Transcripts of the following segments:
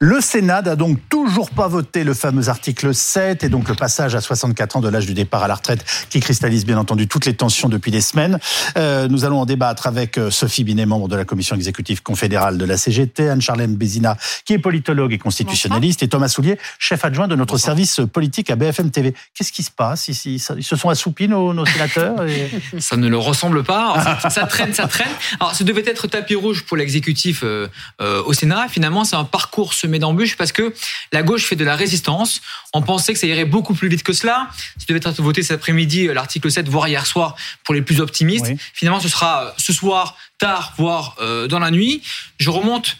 Le Sénat n'a donc toujours pas voté le fameux article 7 et donc le passage à 64 ans de l'âge du départ à la retraite qui cristallise bien entendu toutes les tensions depuis des semaines. Euh, nous allons en débattre avec euh, Sophie Binet, membre de la commission exécutive confédérale de la CGT, Anne-Charlène Bézina, qui est politologue et constitutionnaliste, et Thomas Soulier, chef adjoint de notre service politique à BFM TV. Qu'est-ce qui se passe ici? Ils se sont assoupis nos, nos sénateurs Ça ne le ressemble pas. ça traîne, ça traîne. Alors, ce devait être tapis rouge pour l'exécutif euh, au Sénat. Finalement, c'est un parcours semé d'embûches parce que la gauche fait de la résistance. On pensait que ça irait beaucoup plus vite que cela. Ça devait être voté cet après-midi, euh, l'article 7, voire hier soir, pour les plus optimistes. Finalement, ce sera euh, ce soir, tard, voire euh, dans la nuit. Je remonte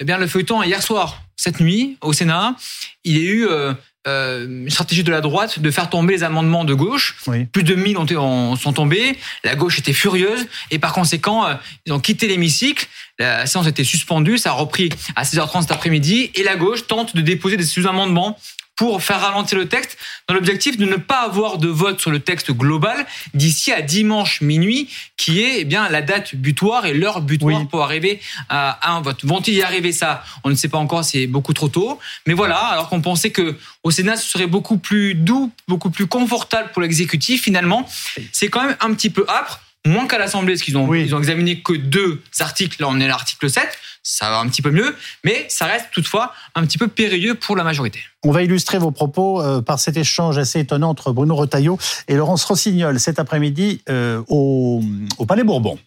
eh bien, le feuilleton hier soir, cette nuit, au Sénat. Il y a eu euh, une stratégie de la droite de faire tomber les amendements de gauche. Plus de 1000 ont, sont tombés. La gauche était furieuse et par conséquent, euh, ils ont quitté l'hémicycle. La séance était suspendue. Ça a repris à 16h30 cet après-midi et la gauche tente de déposer des sous-amendements pour faire ralentir le texte, dans l'objectif de ne pas avoir de vote sur le texte global d'ici à dimanche minuit, qui est eh bien la date butoir et l'heure butoir pour arriver à, un vote. Vont-ils y arriver ça? On ne sait pas encore, c'est beaucoup trop tôt. Mais voilà, alors qu'on pensait que au Sénat ce serait beaucoup plus doux, beaucoup plus confortable pour l'exécutif, finalement, c'est quand même un petit peu âpre moins qu'à l'Assemblée, parce qu'ils ont, ils ont examiné que deux articles. Là, on est à l'article 7 ça va un petit peu mieux, mais ça reste toutefois un petit peu périlleux pour la majorité. On va illustrer vos propos euh, par cet échange assez étonnant entre Bruno Retailleau et Laurence Rossignol cet après-midi euh, au, Palais Bourbon.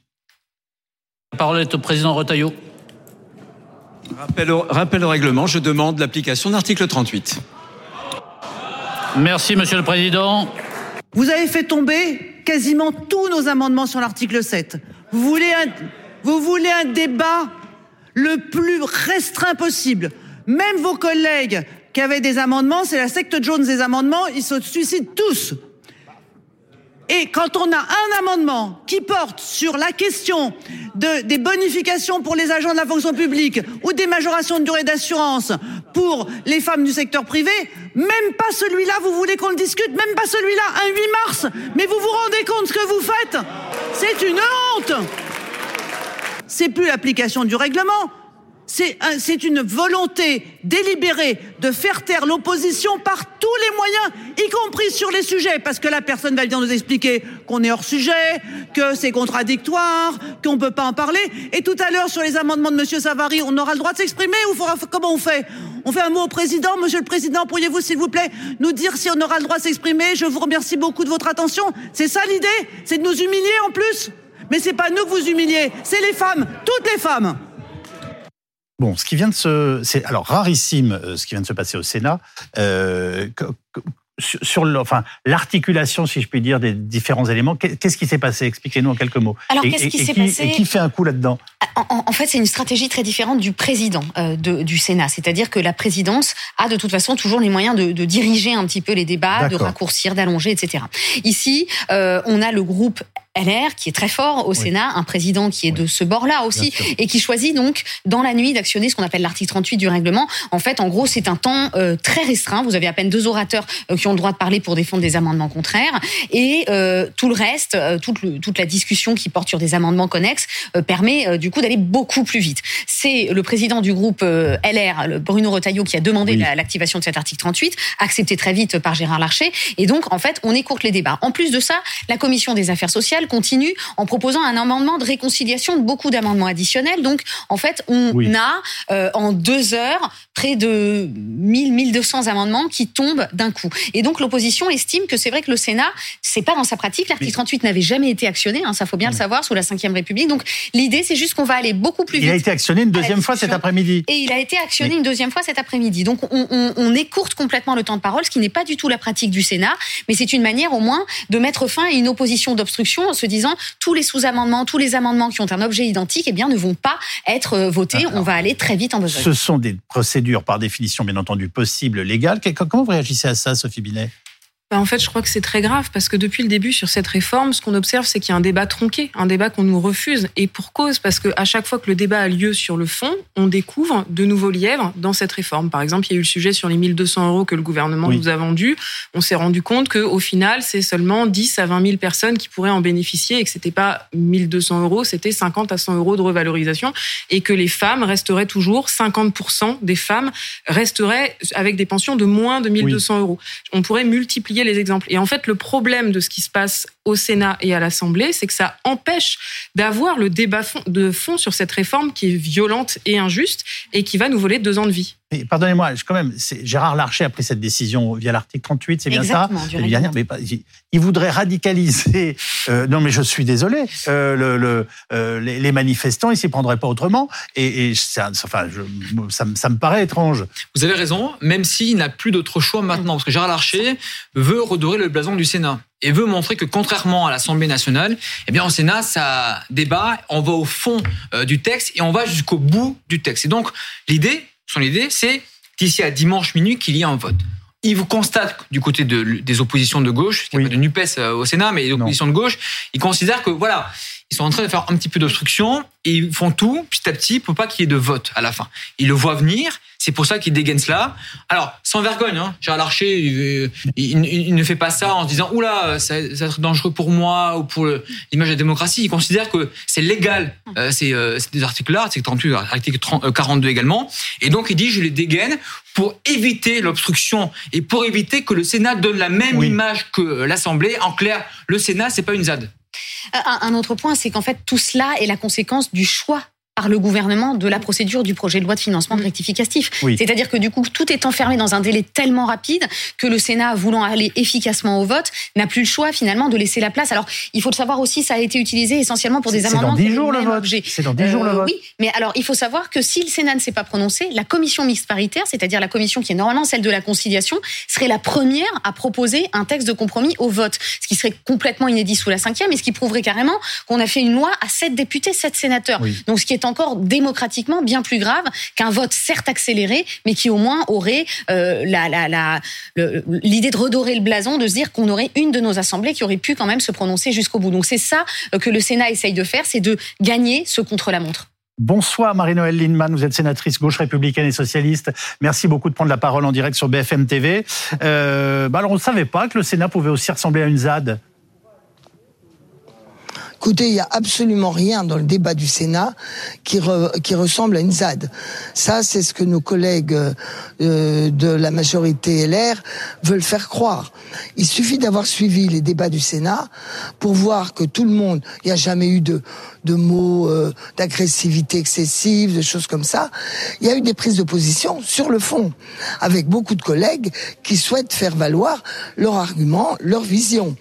La parole est au président Retailleau. Rappel au, rappel au règlement, je demande l'application de l'article 38. Merci, Monsieur le Président. Vous avez fait tomber quasiment tous nos amendements sur l'article 7. Vous voulez un, débat le plus restreint possible. Même vos collègues qui avaient des amendements, c'est la secte jaune des amendements, ils se suicident tous. Et quand on a un amendement qui porte sur la question de, des bonifications pour les agents de la fonction publique ou des majorations de durée d'assurance pour les femmes du secteur privé, même pas celui-là, vous voulez qu'on le discute, même pas celui-là, un 8 mars. Mais vous vous rendez compte ce que vous faites? C'est une honte c'est plus l'application du règlement. C'est une volonté délibérée de faire taire l'opposition par tous les moyens, y compris sur les sujets, parce que la personne va bien nous expliquer qu'on est hors sujet, que c'est contradictoire, qu'on ne peut pas en parler. Et tout à l'heure, sur les amendements de Monsieur Savary, on aura le droit de s'exprimer ou faudra, comment on fait? On fait un mot au président? Monsieur le président, pourriez-vous, s'il vous plaît, nous dire si on aura le droit de s'exprimer? Je vous remercie beaucoup de votre attention. C'est ça l'idée? C'est de nous humilier en plus? Mais c'est pas nous que vous humiliez, c'est les femmes, toutes les femmes. Bon, ce qui vient de se, c'est alors rarissime, euh, ce qui vient de se passer au Sénat. Euh, sur enfin l'articulation, si je puis dire, des différents éléments. Qu'est-ce qui s'est passé? Expliquez-nous en quelques mots. Alors, qu'est-ce qui s'est passé Et qui fait un coup là-dedans? En, fait, c'est une stratégie très différente du président euh, du Sénat. C'est-à-dire que la présidence a de toute façon toujours les moyens de, diriger un petit peu les débats, de raccourcir, d'allonger, etc. Ici, euh, on a le groupe LR qui est très fort au Sénat, un président qui est de ce bord-là aussi, et qui choisit donc dans la nuit d'actionner ce qu'on appelle l'article 38 du règlement. En fait, en gros, c'est un temps euh, très restreint. Vous avez à peine deux orateurs qui ont le droit de parler pour défendre des amendements contraires, et tout le reste, toute, toute, la discussion qui porte sur des amendements connexes permet du coup d'aller beaucoup plus vite. C'est le président du groupe euh, LR, Bruno Retailleau, qui a demandé l'activation de cet article 38, accepté très vite par Gérard Larcher. Et donc, en fait, on écourte les débats. En plus de ça, la commission des affaires sociales continue en proposant un amendement de réconciliation de beaucoup d'amendements additionnels. Donc, en fait, on a euh, en deux heures près de 1000, 1200 amendements qui tombent d'un coup. Et donc, l'opposition estime que c'est vrai que le Sénat, c'est pas dans sa pratique. L'article 38 n'avait jamais été actionné, hein, ça faut bien le savoir, sous la Ve République. Donc, l'idée, c'est juste qu'on va aller beaucoup plus vite. Il a été actionné une deuxième fois cet après-midi. Et il a été actionné une deuxième fois cet après-midi. Donc on, écourte complètement le temps de parole, ce qui n'est pas du tout la pratique du Sénat, mais c'est une manière au moins de mettre fin à une opposition d'obstruction se disant tous les sous-amendements, tous les amendements qui ont un objet identique, eh bien ne vont pas être euh, votés. on va aller très vite en besogne. Ce sont des procédures par définition bien entendu possibles, légales. Comment vous réagissez à ça, Sophie Binet? En fait, je crois que c'est très grave parce que depuis le début sur cette réforme, ce qu'on observe, c'est qu'il y a un débat tronqué, un débat qu'on nous refuse. Et pour cause, parce qu'à chaque fois que le débat a lieu sur le fond, on découvre de nouveaux lièvres dans cette réforme. Par exemple, il y a eu le sujet sur les 1200 euros que le gouvernement nous a vendus. On s'est rendu compte qu'au final, c'est seulement 10 à 20 000 personnes qui pourraient en bénéficier et que c'était pas 1200 euros, c'était 50 à 100 euros de revalorisation et que les femmes resteraient toujours 50% des femmes resteraient avec des pensions de moins de 1200 euros. On pourrait multiplier les exemples. Et en fait, le problème de ce qui se passe au Sénat et à l'Assemblée, c'est que ça empêche d'avoir le débat de fond sur cette réforme qui est violente et injuste et qui va nous voler deux ans de vie. Pardonnez-moi, quand même, Gérard Larcher a pris cette décision via l'article 38, c'est bien ça mais Il voudrait radicaliser. Euh, non, mais je suis désolé. Euh, le, euh, les, manifestants, ils s'y prendraient pas autrement. Et, ça, enfin, ça, ça, me paraît étrange. Vous avez raison, même s'il n'a plus d'autre choix maintenant, parce que Gérard Larcher veut redorer le blason du Sénat et veut montrer que contrairement à l'Assemblée nationale, eh bien au Sénat, ça débat, on va au fond du texte et on va jusqu'au bout du texte. Et donc l'idée, son idée, c'est d'ici à dimanche minuit qu'il y ait un vote. Il vous constate du côté des oppositions de gauche, il n'y a pas de NUPES euh, au Sénat, mais des oppositions de gauche, ils considèrent que voilà, ils sont en train de faire un petit peu d'obstruction et ils font tout petit à petit pour pas qu'il y ait de vote à la fin. Ils le voient venir, c'est pour ça qu'ils dégainent cela. Alors, sans vergogne, hein, Gérard Larcher, il, ne fait pas ça en se disant oula, ça, ça va être dangereux pour moi ou pour l'image de la démocratie. Il considère que c'est légal, euh, c'est euh, des articles-là, article 38, article 42 également. Et donc, il dit je les dégaine pour éviter l'obstruction et pour éviter que le Sénat donne la même image que l'Assemblée. En clair, le Sénat, c'est pas une ZAD. Euh, un autre point, c'est qu'en fait, tout cela est la conséquence du choix par le gouvernement de la procédure du projet de loi de financement de rectificatif. C'est-à-dire que du coup, tout est enfermé dans un délai tellement rapide que le Sénat, voulant aller efficacement au vote, n'a plus le choix finalement de laisser la place. Alors, il faut le savoir aussi, ça a été utilisé essentiellement pour des amendements. C'est dans 10 jours le vote. C'est dans 10 jours le vote. Oui, mais alors il faut savoir que si le Sénat ne s'est pas prononcé, la commission mixte paritaire, c'est-à-dire la commission qui est normalement celle de la conciliation, serait la première à proposer un texte de compromis au vote, ce qui serait complètement inédit sous la cinquième et ce qui prouverait carrément qu'on a fait une loi à 7 députés, 7 sénateurs. Donc, ce qui est encore démocratiquement bien plus grave qu'un vote certes accéléré, mais qui au moins aurait euh, l'idée de redorer le blason, de se dire qu'on aurait une de nos assemblées qui aurait pu quand même se prononcer jusqu'au bout. Donc c'est ça euh, que le Sénat essaye de faire, c'est de gagner ce contre-la-montre. Bonsoir Marie-Noël Lindemann, vous êtes sénatrice gauche républicaine et socialiste. Merci beaucoup de prendre la parole en direct sur BFM TV. Euh, bah alors on ne savait pas que le Sénat pouvait aussi ressembler à une ZAD. Écoutez, il n'y a absolument rien dans le débat du Sénat qui, qui ressemble à une ZAD. Ça, c'est ce que nos collègues euh, de la majorité LR veulent faire croire. Il suffit d'avoir suivi les débats du Sénat pour voir que tout le monde, il n'y a jamais eu de, de mots euh, d'agressivité excessive, de choses comme ça. Il y a eu des prises de position sur le fond, avec beaucoup de collègues qui souhaitent faire valoir leur argument, leur vision.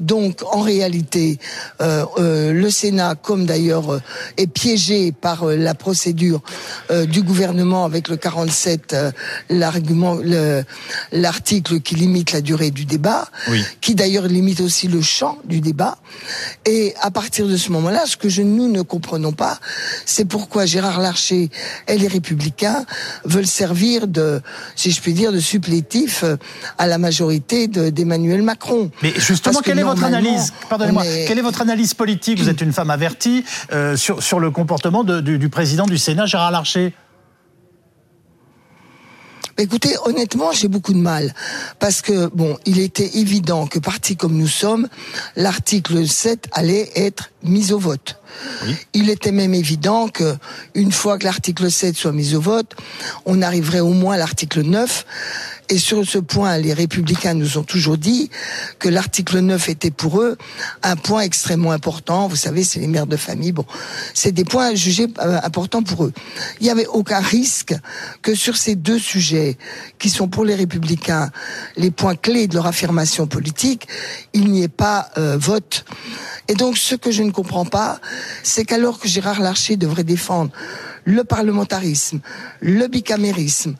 Donc, en réalité, euh, euh, le Sénat, comme d'ailleurs est piégé par la procédure du gouvernement avec le 47, l'argument, l'article qui limite la durée du débat, qui d'ailleurs limite aussi le champ du débat. Et à partir de ce moment-là, ce que je, nous ne comprenons pas, c'est pourquoi Gérard Larcher et les Républicains veulent servir de, si je puis dire, de supplétif à la majorité d'Emmanuel Macron. Mais justement, quelle est votre analyse Pardonnez-moi. Quelle est votre analyse politique? Vous êtes une femme avertie euh, sur, sur le comportement du, du président du Sénat, Gérard Larcher. Écoutez, honnêtement, j'ai beaucoup de mal. Parce que bon, il était évident que parti comme nous sommes, l'article 7 allait être mis au vote. Il était même évident que une fois que l'article 7 soit mis au vote, on arriverait au moins à l'article 9 et sur ce point, les républicains nous ont toujours dit que l'article 9 était pour eux un point extrêmement important. Vous savez, c'est les mères de famille. Bon, c'est des points jugés euh, importants pour eux. Il n'y avait aucun risque que sur ces deux sujets, qui sont pour les républicains les points clés de leur affirmation politique, il n'y ait pas euh, vote. Et donc, ce que je ne comprends pas, c'est qu'alors que Gérard Larcher devrait défendre le parlementarisme, le bicamérisme,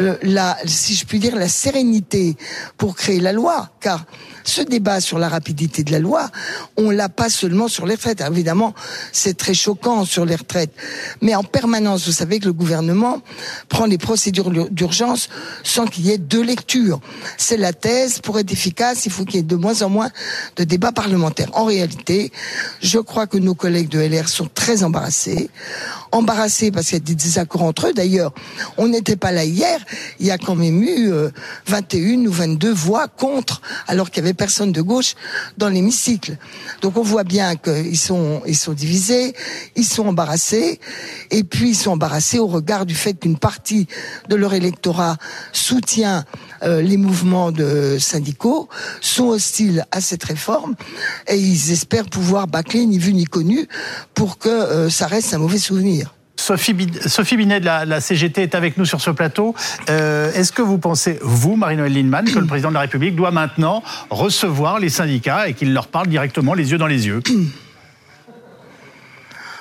euh, la, si je puis dire, la sérénité pour créer la loi, car ce débat sur la rapidité de la loi, on l'a pas seulement sur les retraites. évidemment, c'est très choquant sur les retraites, mais en permanence, vous savez que le gouvernement prend les procédures d'urgence sans qu'il y ait deux lectures. C'est la thèse. Pour être efficace, il faut qu'il y ait de moins en moins de débats parlementaires. En réalité, je crois que nos collègues de LR sont très embarrassés. Embarrassés parce qu'il y a des désaccords entre eux. D'ailleurs, on n'était pas là hier. Il y a quand même eu 21 euh, ou 22 voix contre, alors qu'il y avait personne de gauche dans l'hémicycle. Donc on voit bien qu'ils sont, ils sont divisés, ils sont embarrassés, et puis ils sont embarrassés au regard du fait qu'une partie de leur électorat soutient euh, les mouvements syndicaux, sont hostiles à cette réforme, et ils espèrent pouvoir bâcler ni vu ni connu pour que euh, ça reste un mauvais souvenir. Sophie, Binet de la, CGT est avec nous sur ce plateau. Euh, est-ce que vous pensez, vous, Marie-Noël Lindemann, que le président de la République doit maintenant recevoir les syndicats et qu'il leur parle directement les yeux dans les yeux?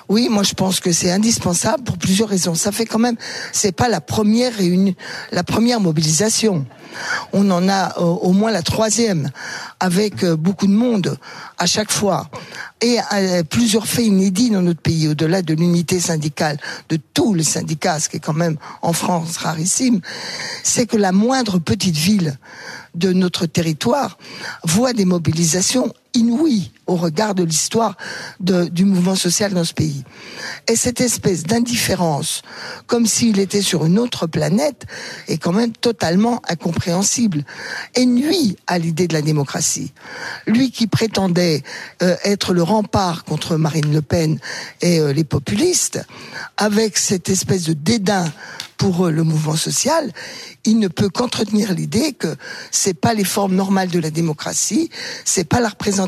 Oui, moi je pense que c'est indispensable pour plusieurs raisons. Ça fait quand même, c'est pas la première réunion, la première mobilisation. On en a euh, au moins la troisième, avec euh, beaucoup de monde à chaque fois. Et euh, plusieurs faits inédits dans notre pays, au-delà de l'unité syndicale de tous les syndicats, ce qui est quand même en France rarissime, c'est que la moindre petite ville de notre territoire voit des mobilisations inouïes au regard de l'histoire du mouvement social dans ce pays. Et cette espèce d'indifférence, comme s'il était sur une autre planète, est quand même totalement incompréhensible et nuit à l'idée de la démocratie. Lui qui prétendait euh, être le rempart contre Marine Le Pen et euh, les populistes, avec cette espèce de dédain pour le mouvement social, il ne peut qu'entretenir l'idée que c'est pas les formes normales de la démocratie, c'est pas la représentation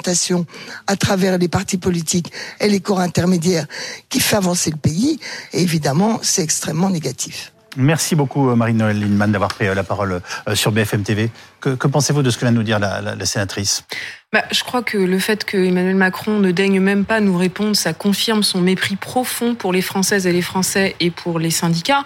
à travers les partis politiques et les corps intermédiaires qui fait avancer le pays. Et évidemment, c'est extrêmement négatif. Merci beaucoup, euh, Marie-Noël Lindemann, d'avoir pris euh, la parole euh, sur BFM TV. Que, pensez-vous de ce que vient de nous dire la sénatrice? Bah, je crois que le fait que Emmanuel Macron ne daigne même pas nous répondre, ça confirme son mépris profond pour les Françaises et les Français et pour les syndicats.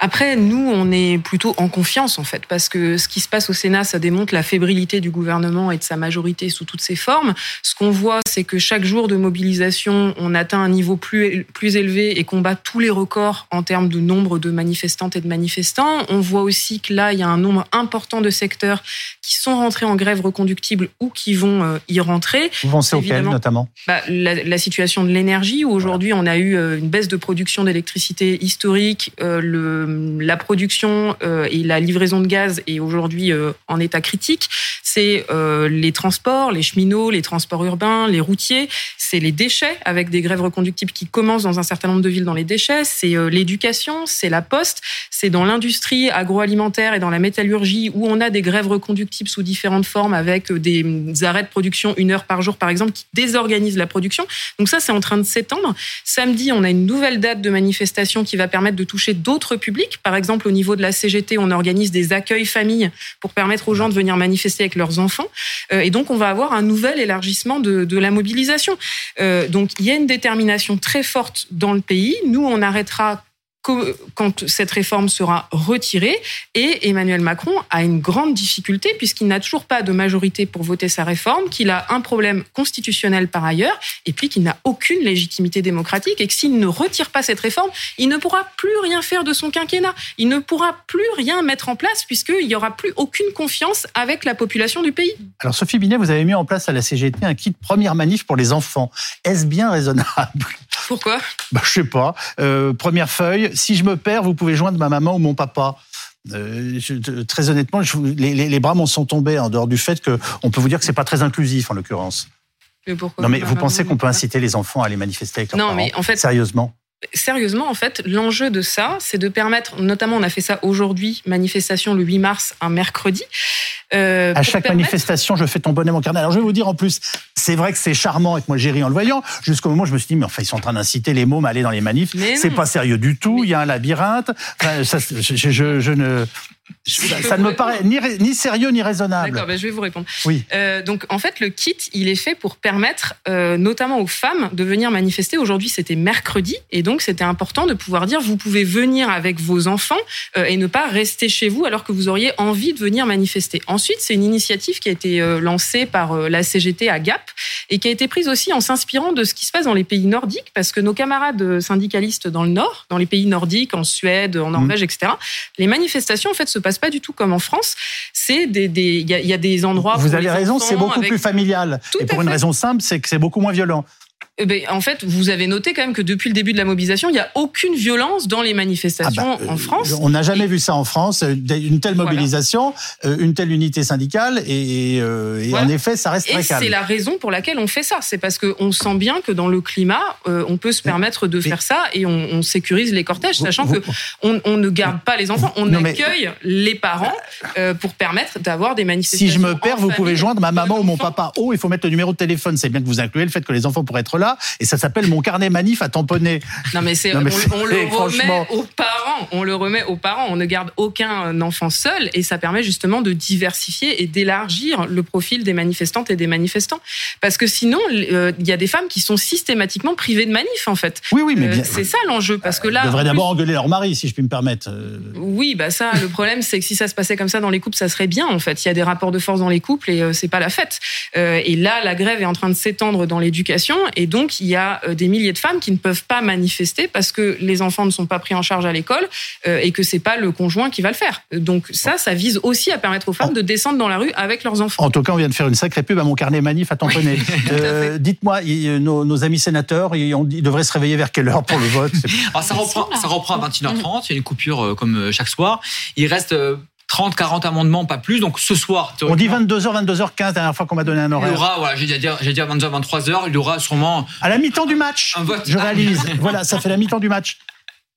Après, nous, on est plutôt en confiance, en fait, parce que ce qui se passe au Sénat, ça démontre la fébrilité du gouvernement et de sa majorité sous toutes ses formes. Ce qu'on voit, c'est que chaque jour de mobilisation, on atteint un niveau plus, plus élevé et combat tous les records en termes de nombre de manifestantes et de manifestants. On voit aussi que là, il y a un nombre important de secteurs qui sont rentrés en grève reconductible ou qui vont euh, y rentrer. Vous pensez auquel notamment? Bah, la, situation de l'énergie, où aujourd'hui on a eu euh, une baisse de production d'électricité historique, euh, le, la production et la livraison de gaz est aujourd'hui en état critique. C'est les transports, les cheminots, les transports urbains, les routiers, c'est les déchets avec des grèves reconductibles qui commencent dans un certain nombre de villes dans les déchets, c'est l'éducation, c'est la poste, c'est dans l'industrie agroalimentaire et dans la métallurgie où on a des grèves reconductibles sous différentes formes avec des arrêts production une heure par jour, par exemple, qui désorganise la production. Donc ça, c'est en train de s'étendre. Samedi, on a une nouvelle date de manifestation qui va permettre de toucher d'autres publics. Par exemple, au niveau de la CGT, on organise des accueils familles pour permettre aux gens de venir manifester avec leurs enfants. Euh, et donc, on va avoir un nouvel élargissement de, de la mobilisation. Euh, donc, il y a une détermination très forte dans le pays. Nous, on arrêtera quand cette réforme sera retirée. Et Emmanuel Macron a une grande difficulté puisqu'il n'a toujours pas de majorité pour voter sa réforme, qu'il a un problème constitutionnel par ailleurs, et puis qu'il n'a aucune légitimité démocratique et que s'il ne retire pas cette réforme, il ne pourra plus rien faire de son quinquennat. Il ne pourra plus rien mettre en place puisqu'il n'y aura plus aucune confiance avec la population du pays. Alors Sophie Binet, vous avez mis en place à la CGT un kit première manif pour les enfants. Est-ce bien raisonnable? Pourquoi? Bah, Je sais pas. Euh, première feuille, si je me perds, vous pouvez joindre ma maman ou mon papa. Euh, très honnêtement, les, bras m'en sont tombés en dehors du fait qu'on peut vous dire que c'est pas très inclusif en l'occurrence. non mais vous pensez qu'on peut inciter les enfants à aller manifester avec leurs non, mais en fait, sérieusement Sérieusement, en fait, l'enjeu de ça, c'est de permettre, notamment, on a fait ça aujourd'hui, manifestation le 8 mars, un mercredi, euh, à chaque manifestation, je fais ton bonnet mon carnet. Alors je vais vous dire en plus, c'est vrai que c'est charmant et que moi j'ai ri en le voyant, jusqu'au moment où je me suis dit, mais enfin ils sont en train d'inciter les mômes à aller dans les manifs. C'est pas sérieux du tout, il y a un labyrinthe. Enfin, ça, je, je, je, ne... ça, ne me paraît ni, ni sérieux ni raisonnable. D'accord, ben je vais vous répondre. Oui. Euh, donc en fait, le kit, il est fait pour permettre euh, notamment aux femmes de venir manifester. Aujourd'hui, c'était mercredi, et donc c'était important de pouvoir dire vous pouvez venir avec vos enfants euh, et ne pas rester chez vous alors que vous auriez envie de venir manifester. Ensuite, c'est une initiative qui a été lancée par la CGT à Gap et qui a été prise aussi en s'inspirant de ce qui se passe dans les pays nordiques, parce que nos camarades syndicalistes dans le Nord, dans les pays nordiques, en Suède, en Norvège, etc., les manifestations en fait se passent pas du tout comme en France. C'est des, il y, a- il y a des endroits. Vous avez raison, c'est beaucoup avec- plus familial. Tout Et pour une raison simple, c'est que c'est beaucoup moins violent. Eh ben, en fait, vous avez noté quand même que depuis le début de la mobilisation, il n'y a aucune violence dans les manifestations Ah bah, en euh, France. On n'a jamais vu ça en France, euh, une telle mobilisation, euh, une telle unité syndicale, et, et Voilà. en effet, ça reste très calme. c'est la raison pour laquelle on fait ça. C'est parce qu'on sent bien que dans le climat, euh, on peut se permettre de faire ça et on, on sécurise les cortèges, sachant vous- que on, on ne garde pas les enfants, on Non, mais- accueille les parents euh, pour permettre d'avoir des manifestations. Si je me perds, en vous famille, pouvez joindre ma maman ou mon papa. Oh, il faut mettre le numéro de téléphone. C'est bien que vous incluez le fait que les enfants pourraient être là. Et ça s'appelle mon carnet manif à tamponner. Non mais c'est on, le remet aux parents, on le remet aux parents, on ne garde aucun enfant seul et ça permet justement de diversifier et d'élargir le profil des manifestantes et des manifestants parce que sinon euh, il y a des femmes qui sont systématiquement privées de manif en fait. Oui, oui, mais Euh, bien. c'est ça l'enjeu parce que là Ils devraient d'abord engueuler leur mari, si je puis me permettre. Euh, oui, bah ça, le problème, c'est que si ça se passait comme ça dans les couples, ça serait bien, en fait. Il y a des rapports de force dans les couples et euh, c'est pas la fête. Euh, et là, la grève est en train de s'étendre dans l'éducation et donc il y a euh, des milliers de femmes qui ne peuvent pas manifester parce que les enfants ne sont pas pris en charge à l'école euh, et que c'est pas le conjoint qui va le faire. Donc ça, ça vise aussi à permettre aux femmes de descendre dans la rue avec leurs enfants. En tout cas, on vient de faire une sacrée pub à mon carnet manif à tamponner. Euh, Dites-moi, nos, nos amis sénateurs, ils, ont dit- ils devraient se réveiller vers quelle heure pour le vote? Alors ça reprend, ça reprend à 21h30, il y a une coupure comme chaque soir. Il reste 30, 40 amendements, pas plus. Donc ce soir, On dit théoriquement, 22h, 22h15, la dernière fois qu'on m'a donné un il y horaire. aura, voilà, j'ai dit, j'ai dit à 22h, 23h, il y aura sûrement À la mi-temps du match, un vote. je réalise. voilà, ça fait la mi-temps du match.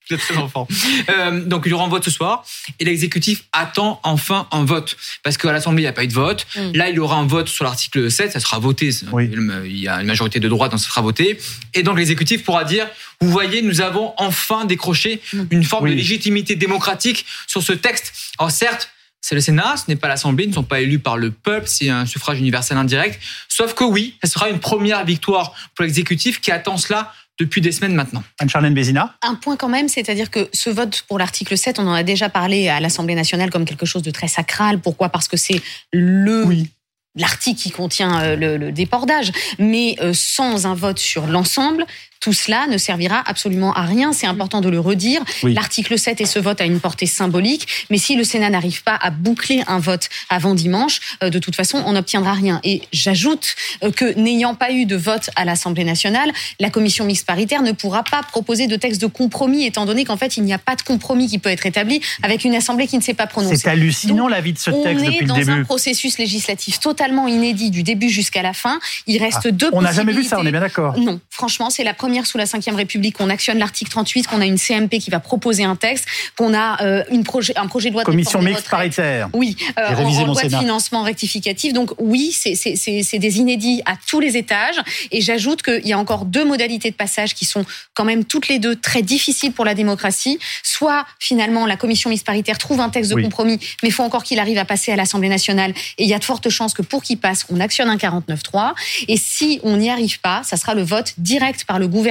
Très enfant. Euh, donc il y aura un vote ce soir et l'exécutif attend enfin un vote parce qu'à l'Assemblée il n'y a pas eu de vote. Mm. Là il y aura un vote sur l'article 7, ça sera voté. Oui. Il y a une majorité de droite donc ça sera voté et donc l'exécutif pourra dire vous voyez nous avons enfin décroché une forme Oui. de légitimité démocratique sur ce texte. Alors certes c'est le Sénat, ce n'est pas l'Assemblée, ils ne sont pas élus par le peuple, c'est un suffrage universel indirect. Sauf que oui, ça sera une première victoire pour l'exécutif qui attend cela depuis des semaines maintenant. Anne-Charlène Bézina Un point quand même, c'est-à-dire que ce vote pour l'article 7, on en a déjà parlé à l'Assemblée nationale comme quelque chose de très sacral. Pourquoi? Parce que c'est le Oui. l'article qui contient euh, le, le déport d'âge, mais euh, sans un vote sur l'ensemble, tout cela ne servira absolument à rien. C'est important de le redire. Oui. L'article 7 et ce vote a une portée symbolique, mais si le Sénat n'arrive pas à boucler un vote avant dimanche, euh, de toute façon, on n'obtiendra rien. Et j'ajoute euh, que n'ayant pas eu de vote à l'Assemblée nationale, la commission mixte paritaire ne pourra pas proposer de texte de compromis, étant donné qu'en fait, il n'y a pas de compromis qui peut être établi avec une Assemblée qui ne s'est pas prononcée. C'est hallucinant Donc, l'avis de ce On texte est depuis le dans un début. processus législatif totalement inédit du début jusqu'à la fin. Il reste Ah, deux on n'a jamais vu ça, on est bien d'accord. Non, franchement, c'est la première sous la Ve République qu'on actionne l'article 38, qu'on a une CMP qui va proposer un texte, qu'on a euh, une projet, un projet de loi de Commission mixte paritaire. Oui, euh, en, loi de financement rectificatif. Donc oui, c'est- des inédits à tous les étages. Et j'ajoute qu'il y a encore deux modalités de passage qui sont quand même toutes les deux très difficiles pour la démocratie. Soit finalement la commission mixte paritaire trouve un texte de Oui. compromis, mais il faut encore qu'il arrive à passer à l'Assemblée nationale. Et il y a de fortes chances que pour qu'il passe, on actionne un 49-3. Et si on n'y arrive pas, ça sera le vote direct par le gouvernement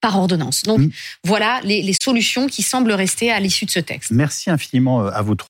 par ordonnance. Donc Mm. voilà les, les solutions qui semblent rester à l'issue de ce texte. Merci infiniment euh, à vous trois.